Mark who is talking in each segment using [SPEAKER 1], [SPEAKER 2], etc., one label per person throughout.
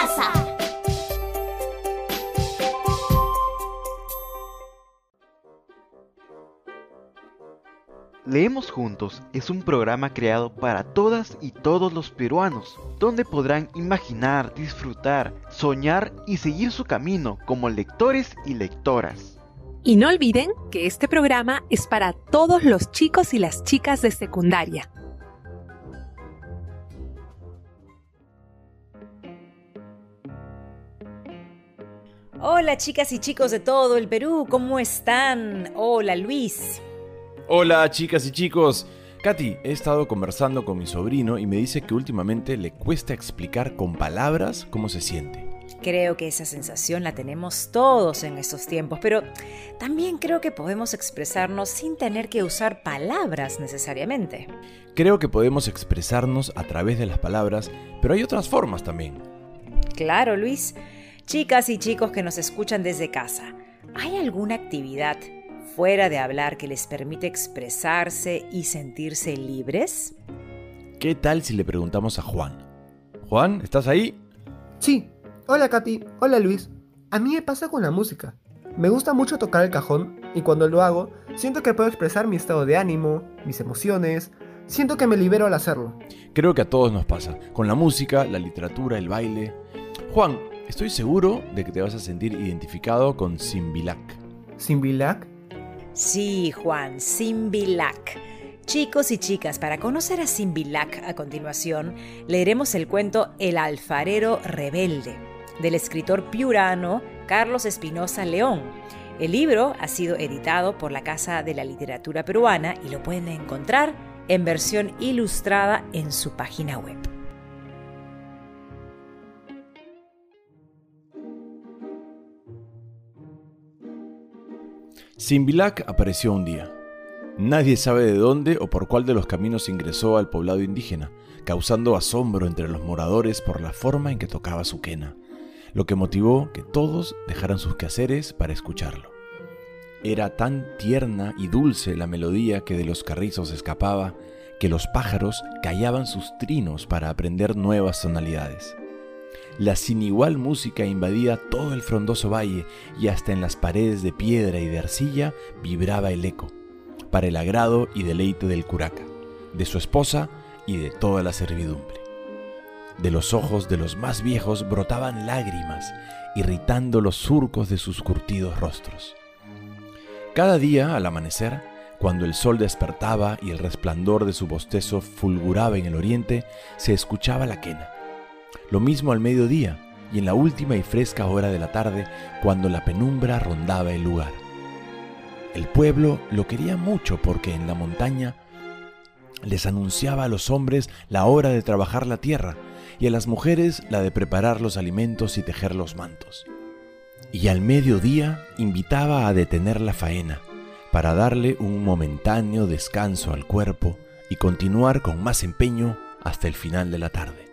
[SPEAKER 1] casa.
[SPEAKER 2] Leemos Juntos es un programa creado para todas y todos los peruanos, donde podrán imaginar, disfrutar, soñar y seguir su camino como lectores y lectoras.
[SPEAKER 3] Y no olviden que este programa es para todos los chicos y las chicas de secundaria.
[SPEAKER 4] Hola chicas y chicos de todo el Perú, ¿cómo están? Hola Luis.
[SPEAKER 5] Hola chicas y chicos. Katy, he estado conversando con mi sobrino y me dice que últimamente le cuesta explicar con palabras cómo se siente.
[SPEAKER 4] Creo que esa sensación la tenemos todos en estos tiempos, pero también creo que podemos expresarnos sin tener que usar palabras necesariamente.
[SPEAKER 5] Creo que podemos expresarnos a través de las palabras, pero hay otras formas también.
[SPEAKER 4] Claro, Luis. Chicas y chicos que nos escuchan desde casa, ¿hay alguna actividad fuera de hablar que les permite expresarse y sentirse libres?
[SPEAKER 5] ¿Qué tal si le preguntamos a Juan? Juan, ¿estás ahí?
[SPEAKER 6] Sí. Hola Katy. Hola Luis. A mí me pasa con la música. Me gusta mucho tocar el cajón y cuando lo hago, siento que puedo expresar mi estado de ánimo, mis emociones. Siento que me libero al hacerlo.
[SPEAKER 5] Creo que a todos nos pasa, con la música, la literatura, el baile. Juan, estoy seguro de que te vas a sentir identificado con Simbilac.
[SPEAKER 6] ¿Simbilac?
[SPEAKER 4] Sí, Juan, Simbilac. Chicos y chicas, para conocer a Simbilac a continuación, leeremos el cuento El alfarero rebelde, del escritor piurano Carlos Espinosa León. El libro ha sido editado por la Casa de la Literatura Peruana y lo pueden encontrar en versión ilustrada en su página web.
[SPEAKER 5] Simbilac apareció un día. Nadie sabe de dónde o por cuál de los caminos ingresó al poblado indígena, causando asombro entre los moradores por la forma en que tocaba su quena, lo que motivó que todos dejaran sus quehaceres para escucharlo. Era tan tierna y dulce la melodía que de los carrizos escapaba que los pájaros callaban sus trinos para aprender nuevas tonalidades. La sin igual música invadía todo el frondoso valle y hasta en las paredes de piedra y de arcilla vibraba el eco, para el agrado y deleite del curaca, de su esposa y de toda la servidumbre. De los ojos de los más viejos brotaban lágrimas, irritando los surcos de sus curtidos rostros. Cada día, al amanecer, cuando el sol despertaba y el resplandor de su bostezo fulguraba en el oriente, se escuchaba la quena lo mismo al mediodía y en la última y fresca hora de la tarde, cuando la penumbra rondaba el lugar. El pueblo lo quería mucho porque en la montaña les anunciaba a los hombres la hora de trabajar la tierra y a las mujeres la de preparar los alimentos y tejer los mantos. Y al mediodía invitaba a detener la faena para darle un momentáneo descanso al cuerpo y continuar con más empeño hasta el final de la tarde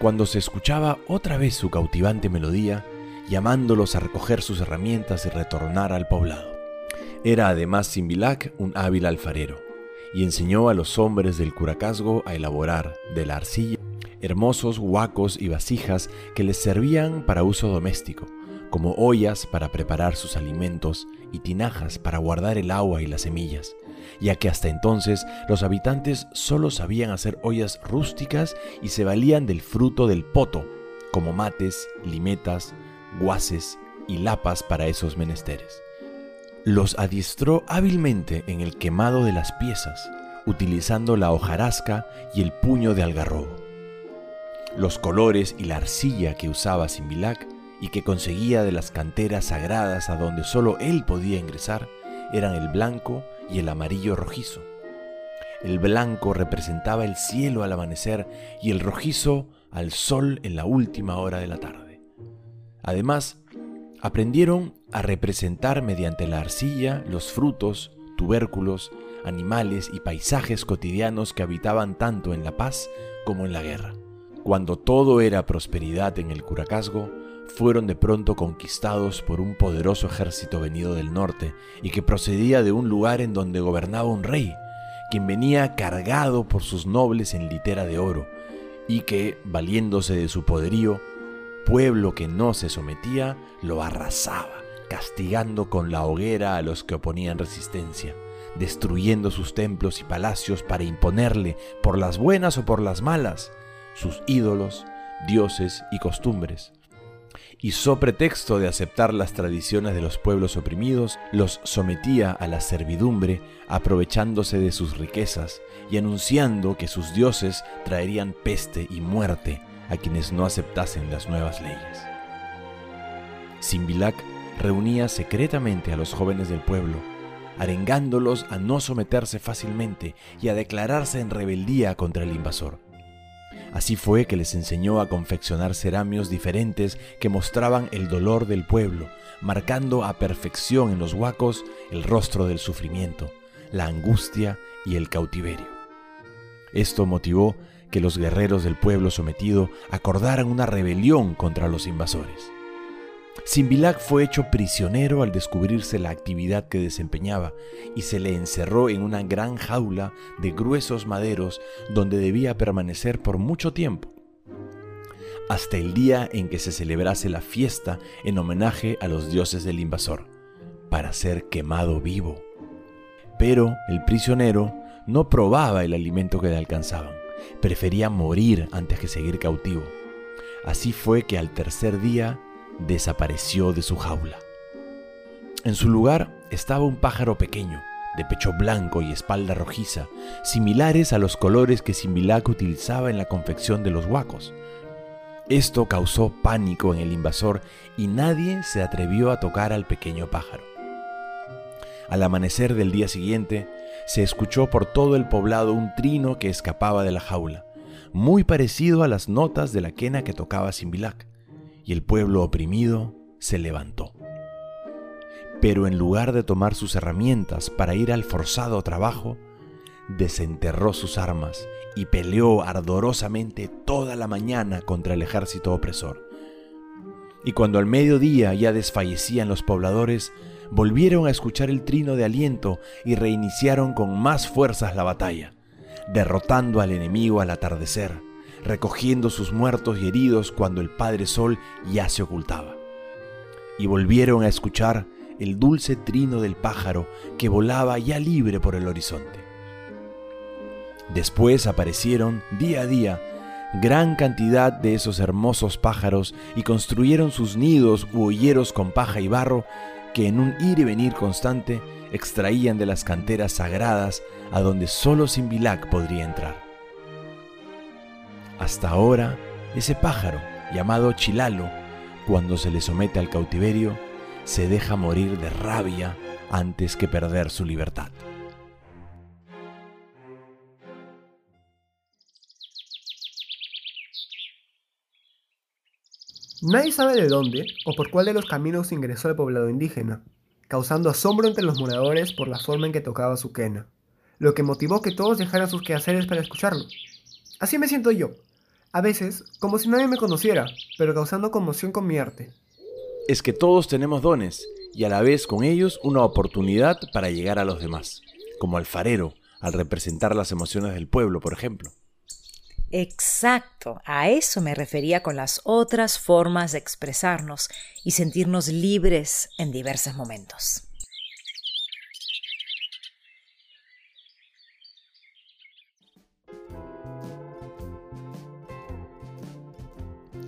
[SPEAKER 5] cuando se escuchaba otra vez su cautivante melodía, llamándolos a recoger sus herramientas y retornar al poblado. Era además Simbilac un hábil alfarero, y enseñó a los hombres del curacazgo a elaborar de la arcilla hermosos huacos y vasijas que les servían para uso doméstico, como ollas para preparar sus alimentos y tinajas para guardar el agua y las semillas, ya que hasta entonces los habitantes solo sabían hacer ollas rústicas y se valían del fruto del poto, como mates, limetas, guaces y lapas para esos menesteres. Los adiestró hábilmente en el quemado de las piezas, utilizando la hojarasca y el puño de algarrobo. Los colores y la arcilla que usaba Simbilac y que conseguía de las canteras sagradas a donde solo él podía ingresar eran el blanco y el amarillo rojizo. El blanco representaba el cielo al amanecer y el rojizo al sol en la última hora de la tarde. Además, aprendieron a representar mediante la arcilla los frutos, tubérculos, animales y paisajes cotidianos que habitaban tanto en la paz como en la guerra. Cuando todo era prosperidad en el Curacazgo, fueron de pronto conquistados por un poderoso ejército venido del norte y que procedía de un lugar en donde gobernaba un rey, quien venía cargado por sus nobles en litera de oro, y que, valiéndose de su poderío, pueblo que no se sometía lo arrasaba, castigando con la hoguera a los que oponían resistencia, destruyendo sus templos y palacios para imponerle, por las buenas o por las malas, sus ídolos, dioses y costumbres. Y so pretexto de aceptar las tradiciones de los pueblos oprimidos, los sometía a la servidumbre, aprovechándose de sus riquezas y anunciando que sus dioses traerían peste y muerte a quienes no aceptasen las nuevas leyes. Simbilac reunía secretamente a los jóvenes del pueblo, arengándolos a no someterse fácilmente y a declararse en rebeldía contra el invasor. Así fue que les enseñó a confeccionar ceramios diferentes que mostraban el dolor del pueblo, marcando a perfección en los huacos el rostro del sufrimiento, la angustia y el cautiverio. Esto motivó que los guerreros del pueblo sometido acordaran una rebelión contra los invasores. Simbilac fue hecho prisionero al descubrirse la actividad que desempeñaba y se le encerró en una gran jaula de gruesos maderos donde debía permanecer por mucho tiempo, hasta el día en que se celebrase la fiesta en homenaje a los dioses del invasor, para ser quemado vivo. Pero el prisionero no probaba el alimento que le alcanzaban, prefería morir antes que seguir cautivo. Así fue que al tercer día desapareció de su jaula. En su lugar estaba un pájaro pequeño, de pecho blanco y espalda rojiza, similares a los colores que Simbilac utilizaba en la confección de los huacos. Esto causó pánico en el invasor y nadie se atrevió a tocar al pequeño pájaro. Al amanecer del día siguiente, se escuchó por todo el poblado un trino que escapaba de la jaula, muy parecido a las notas de la quena que tocaba Simbilac y el pueblo oprimido se levantó. Pero en lugar de tomar sus herramientas para ir al forzado trabajo, desenterró sus armas y peleó ardorosamente toda la mañana contra el ejército opresor. Y cuando al mediodía ya desfallecían los pobladores, volvieron a escuchar el trino de aliento y reiniciaron con más fuerzas la batalla, derrotando al enemigo al atardecer recogiendo sus muertos y heridos cuando el Padre Sol ya se ocultaba. Y volvieron a escuchar el dulce trino del pájaro que volaba ya libre por el horizonte. Después aparecieron día a día gran cantidad de esos hermosos pájaros y construyeron sus nidos u hoyeros con paja y barro que en un ir y venir constante extraían de las canteras sagradas a donde solo Simbilac podría entrar. Hasta ahora, ese pájaro, llamado Chilalo, cuando se le somete al cautiverio, se deja morir de rabia antes que perder su libertad.
[SPEAKER 6] Nadie sabe de dónde o por cuál de los caminos ingresó al poblado indígena, causando asombro entre los moradores por la forma en que tocaba su quena, lo que motivó que todos dejaran sus quehaceres para escucharlo. Así me siento yo, a veces, como si nadie me conociera, pero causando conmoción con mi arte.
[SPEAKER 5] Es que todos tenemos dones y a la vez con ellos una oportunidad para llegar a los demás, como alfarero, al representar las emociones del pueblo, por ejemplo.
[SPEAKER 4] Exacto, a eso me refería con las otras formas de expresarnos y sentirnos libres en diversos momentos.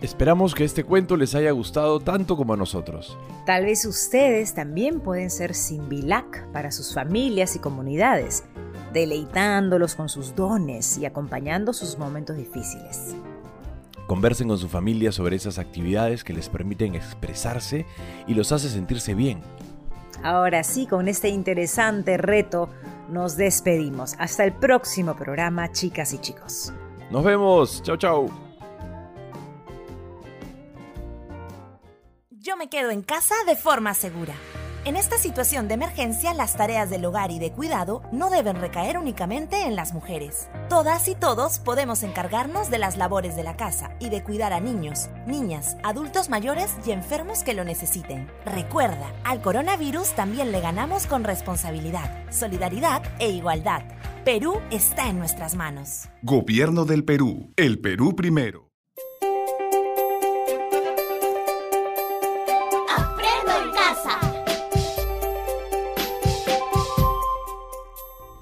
[SPEAKER 5] Esperamos que este cuento les haya gustado tanto como a nosotros.
[SPEAKER 4] Tal vez ustedes también pueden ser Simbilac para sus familias y comunidades, deleitándolos con sus dones y acompañando sus momentos difíciles.
[SPEAKER 5] Conversen con su familia sobre esas actividades que les permiten expresarse y los hace sentirse bien.
[SPEAKER 4] Ahora sí, con este interesante reto, nos despedimos. Hasta el próximo programa, chicas y chicos.
[SPEAKER 5] Nos vemos. Chao, chao.
[SPEAKER 1] Yo me quedo en casa de forma segura. En esta situación de emergencia, las tareas del hogar y de cuidado no deben recaer únicamente en las mujeres. Todas y todos podemos encargarnos de las labores de la casa y de cuidar a niños, niñas, adultos mayores y enfermos que lo necesiten. Recuerda, al coronavirus también le ganamos con responsabilidad, solidaridad e igualdad. Perú está en nuestras manos.
[SPEAKER 7] Gobierno del Perú. El Perú primero.